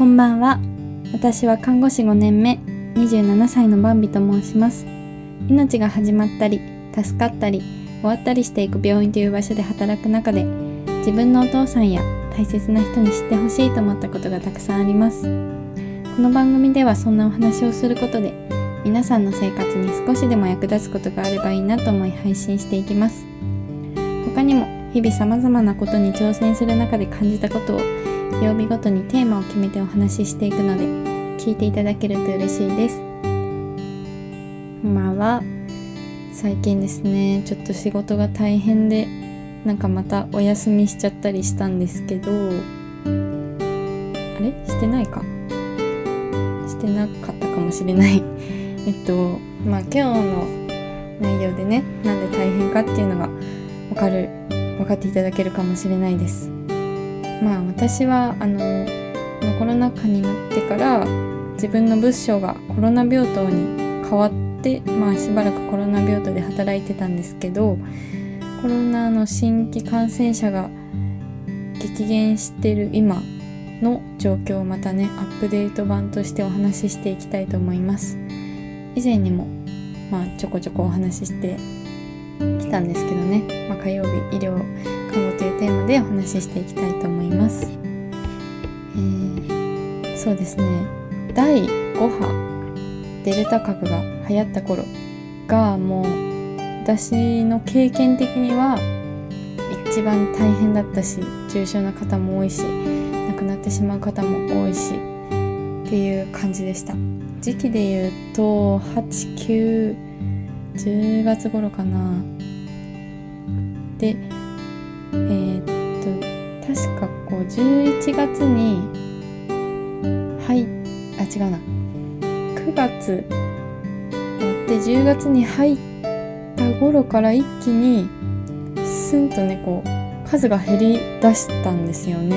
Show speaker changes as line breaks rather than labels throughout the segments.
こんばんは。私は看護師5年目27歳のバンビと申します。命が始まったり助かったり終わったりしていく病院という場所で働く中で自分のお父さんや大切な人に知ってほしいと思ったことがたくさんあります。この番組ではそんなお話をすることで皆さんの生活に少しでも役立つことがあればいいなと思い配信していきます。他にも日々様々なことに挑戦する中で感じたことを曜日ごとにテーマを決めてお話ししていくので聞いていただけると嬉しいです。こんばんは最近ですねちょっと仕事が大変でなんかまたお休みしちゃったりしたんですけどあれ？してないか？してなかったかもしれない。えっとまあ今日の内容でねなんで大変かっていうのがわかる分かっていただけるかもしれないです。まあ私はあのコロナ禍になってから自分の部署がコロナ病棟に変わってまあしばらくコロナ病棟で働いてたんですけどコロナの新規感染者が激減してる今の状況をまたねアップデート版としてお話ししていきたいと思います。以前にもまあちょこちょこお話ししてきたんですけどね、まあ、火曜日医療看護というテーマでお話ししていきたいと思います、えー、そうですね。第5波デルタ株が流行った頃がもう私の経験的には一番大変だったし重症な方も多いし亡くなってしまう方も多いしっていう感じでした。時期で言うと89 10月頃かな11月にはいあ違うな。9月。終わって10月に入った頃から一気にスンとねこう数が減り出したんですよね。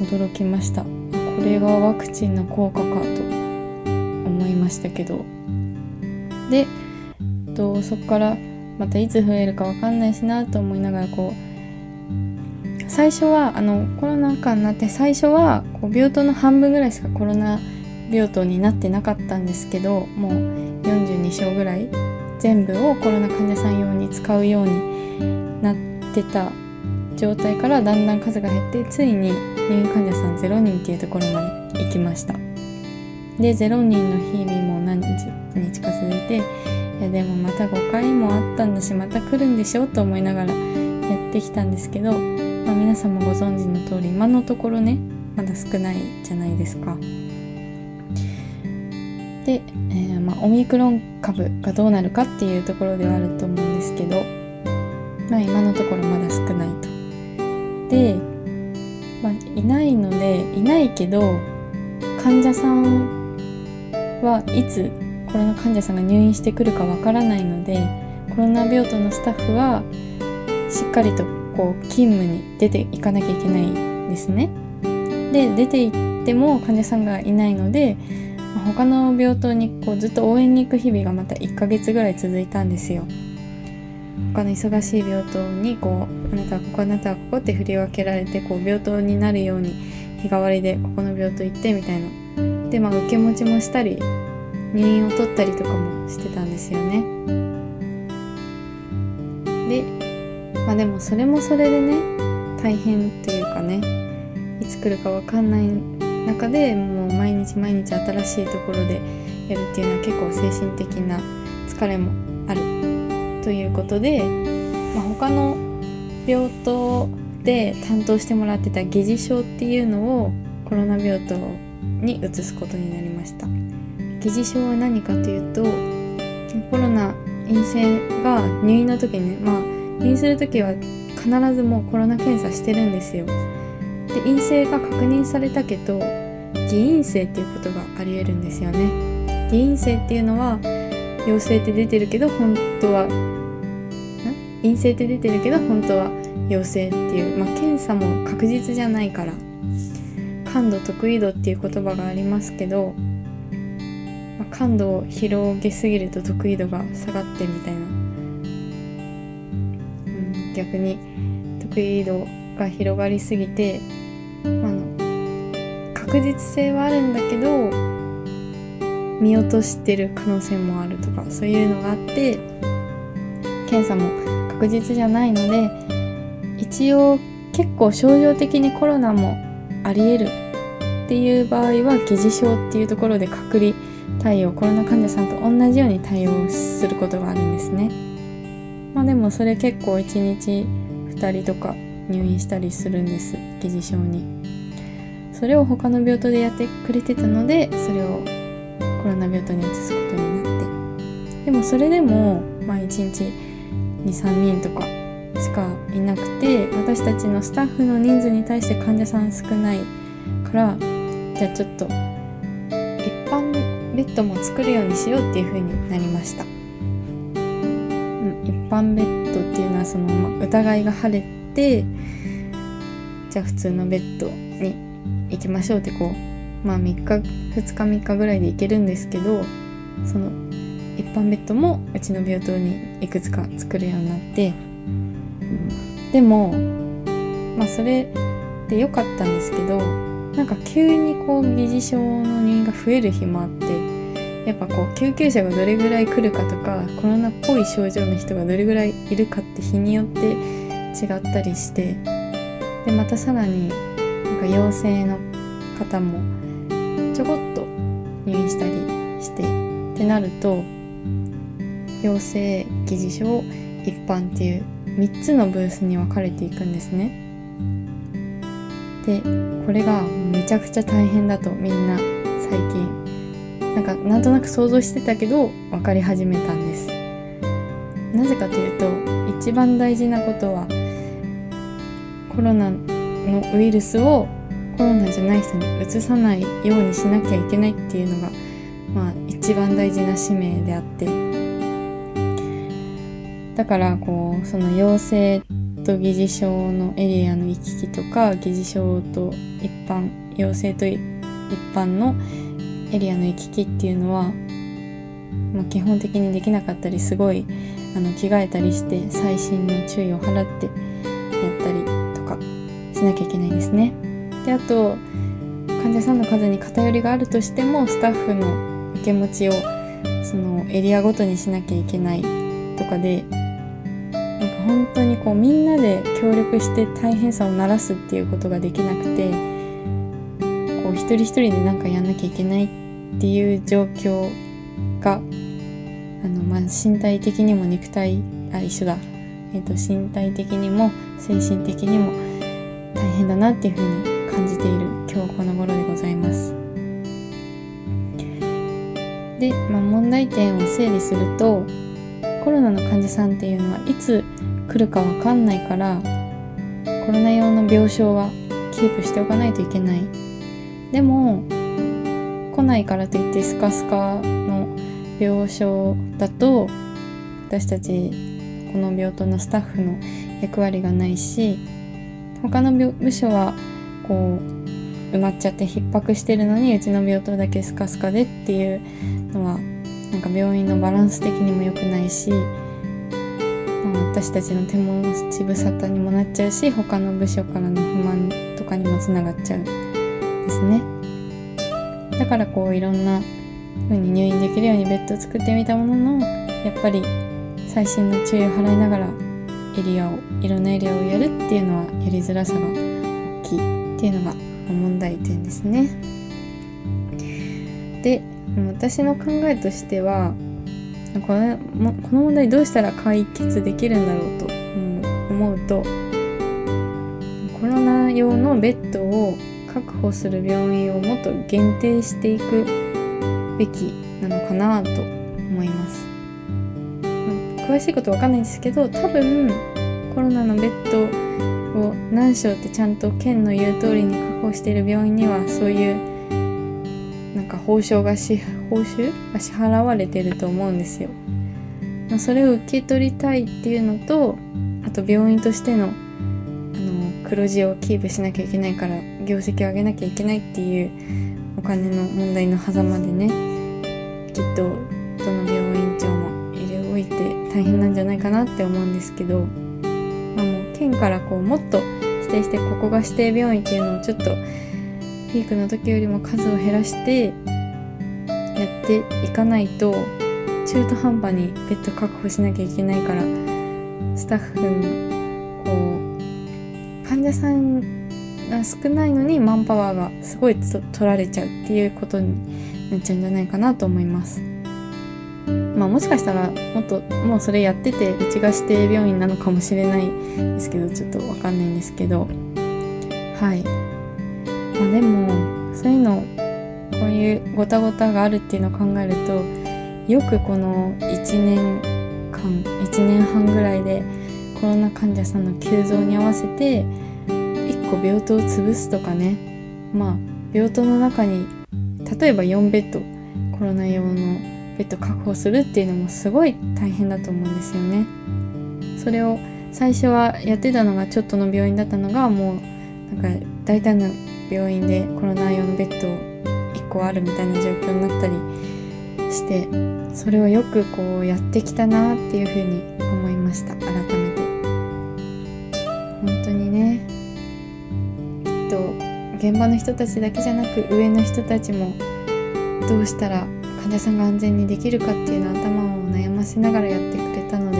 驚きました。これがワクチンの効果かと思いましたけど。でとそこからまたいつ増えるか分かんないしなと思いながらこう最初はあのコロナ禍になって最初はこう病棟の半分ぐらいしかコロナ病棟になってなかったんですけどもう42床ぐらい全部をコロナ患者さん用に使うようになってた状態からだんだん数が減ってついに入院患者さん0人っていうところまで行きました。で0人の日々も何日か続いていやでもまた5回もあったんだしまた来るんでしょと思いながらやってきたんですけど、まあ、皆さんもご存知の通り今のところねまだ少ないじゃないですか。で、えー、まあ、オミクロン株がどうなるかっていうところではあると思うんですけど、まあ、今のところまだ少ないと。で、まあ、いないのでいないけど患者さんはいつコロナ患者さんが入院してくるかわからないのでコロナ病棟のスタッフはしっかりとこう勤務に出ていかなきゃいけないんですね。で出て行っても患者さんがいないので他の病棟にこうずっと応援に行く日々がまた1ヶ月ぐらい続いたんですよ。他の忙しい病棟にこうあなたはここあなたはここって振り分けられてこう病棟になるように日替わりでここの病棟行ってみたいなでまあ受け持ちもしたり入院を取ったりとかもしてたんですよね。でまあでもそれもそれでね大変っていうかねいつ来るか分かんない中でもう毎日毎日新しいところでやるっていうのは結構精神的な疲れもあるということで、まあ、他の病棟で担当してもらってた下痢症っていうのをコロナ病棟に移すことになりました。疑似症は何かというとコロナ陰性が入院の時にねまあ入院する時は必ずもうコロナ検査してるんですよ。で陰性が確認されたけど偽陰性っていうことがありえるんですよね。偽陰性っていうのは陽性って出てるけど本当は陰性って出てるけど本当は陽性っていう、まあ、検査も確実じゃないから感度得意度っていう言葉がありますけどまあ、感度を広げすぎると得意度が下がってみたいな、逆に得意度が広がりすぎて、あの確実性はあるんだけど見落としてる可能性もあるとかそういうのがあって検査も確実じゃないので一応結構症状的にコロナもありえるっていう場合は疑似症っていうところで隔離対応コロナ患者さんと同じように対応することがあるんですね。まあでもそれ結構1日2人とか入院したりするんです疑似症に。それを他の病棟でやってくれてたのでそれをコロナ病棟に移すことになって。でもそれでもまあ1日23人とかしかいなくて私たちのスタッフの人数に対して患者さん少ないからじゃあちょっと一般ベッドも作るようにしようっていう風になりました、一般ベッドっていうのはその、ま疑いが晴れてじゃあ普通のベッドに行きましょうってこうまあ3日2日3日ぐらいで行けるんですけどその一般ベッドもうちの病棟にいくつか作るようになってでもまあそれで良かったんですけどなんか急にこう疑似症の入院が増える日もあってやっぱこう救急車がどれぐらい来るかとかコロナっぽい症状の人がどれぐらいいるかって日によって違ったりしてでまたさらになんか陽性の方もちょこっと入院したりしてってなると陽性疑似症一般っていう3つのブースに分かれていくんですね。でこれがめちゃくちゃ大変だとみんな最近なんかなんとなく想像してたけど分かり始めたんです。なぜかというと一番大事なことはコロナのウイルスをコロナじゃない人にうつさないようにしなきゃいけないっていうのがまあ一番大事な使命であってだからこうその陽性と疑似症のエリアの行き来とか疑似症と一般陽性と一般のエリアの行き来っていうのは、まあ、基本的にできなかったりすごいあの着替えたりして細心の注意を払ってやったりとかしなきゃいけないんですね。であと患者さんの数に偏りがあるとしてもスタッフの受け持ちをそのエリアごとにしなきゃいけないとかで本当にこうみんなで協力して大変さを鳴らすっていうことができなくてこう一人一人で何かやんなきゃいけないっていう状況があの、まあ、身体的にも肉体あ一緒だ、えーと、身体的にも精神的にも大変だなっていうふうに感じている今日この頃でございます。で、まあ、問題点を整理するとコロナの患者さんっていうのはいつ来るかわかんないからコロナ用の病床はキープしておかないといけないでも来ないからといってスカスカの病床だと私たちこの病棟のスタッフの役割がないし他の部署はこう埋まっちゃって逼迫してるのにうちの病棟だけスカスカでっていうのはなんか病院のバランス的にも良くないしまあ私たちの手持ち無沙汰にもなっちゃうし他の部署からの不満とかにもつながっちゃう。ですね。だからこういろんな風に入院できるようにベッドを作ってみたもののやっぱり細心の注意を払いながらエリアをいろんなエリアをやるっていうのはやりづらさが大きいっていうのが問題点ですね。で私の考えとしてはこのこの問題どうしたら解決できるんだろうと思うとコロナ用のベッドを保する病院をもっと限定していくべきなのかなと思います。詳しいことわかんないんですけど多分コロナのベッドを何床ってちゃんと県の言う通りに確保している病院にはそういうなんか報酬がし報酬が支払われてると思うんですよ。まそれを受け取りたいっていうのとあと病院としてのあの黒字をキープしなきゃいけないから業績を上げなきゃいけないっていうお金の問題の狭間でねきっとどの病院長も入れ置いて大変なんじゃないかなって思うんですけど、まあ、もう県からこうもっと指定してここが指定病院っていうのをちょっとピークの時よりも数を減らしてやっていかないと中途半端にベッド確保しなきゃいけないからスタッフのこう患者さん少ないのにマンパワーがすごい取られちゃうっていうことになっちゃうんじゃないかなと思います。まあもしかしたらもっともうそれやっててうちが指定病院なのかもしれないですけどちょっとわかんないんですけどはいまあでもそういうのこういうごたごたがあるっていうのを考えるとよくこの1年間1年半ぐらいでコロナ患者さんの急増に合わせて個病棟を潰すとかねまあ病棟の中に例えば4ベッドコロナ用のベッド確保するっていうのもすごい大変だと思うんですよね。それを最初はやってたのがちょっとの病院だったのがもうなんか大体の病院でコロナ用のベッド1個あるみたいな状況になったりしてそれをよくこうやってきたなっていうふうに思いました現場の人たちだけじゃなく上の人たちもどうしたら患者さんが安全にできるかっていうのを頭を悩ませながらやってくれたので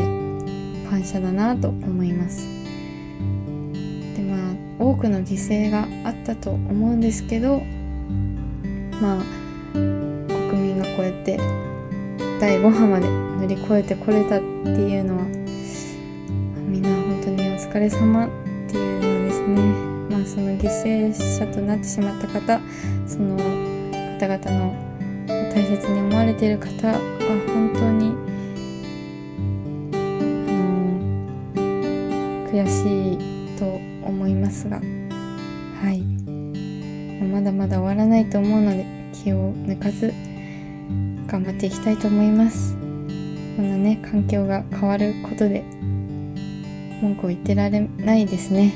感謝だなと思います。でまあ多くの犠牲があったと思うんですけどまあ国民がこうやって第5波まで乗り越えてこれたっていうのはみんな本当にお疲れ様っていうのですね。その犠牲者となってしまった方その方々の大切に思われている方は本当にあの悔しいと思いますがはい。まだまだ終わらないと思うので気を抜かず頑張っていきたいと思います。こんなね環境が変わることで文句を言ってられないですね。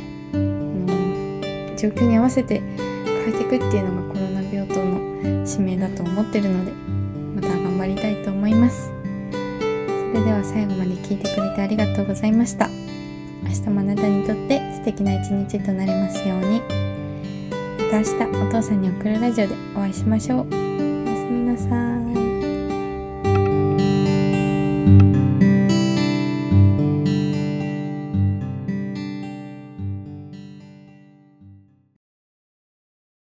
状況に合わせて変えていくっていうのがコロナ病棟の使命だと思ってるのでまた頑張りたいと思います。それでは最後まで聞いてくれてありがとうございました。明日もあなたにとって素敵な一日となりますように。また明日お父さんに送るラジオでお会いしましょう。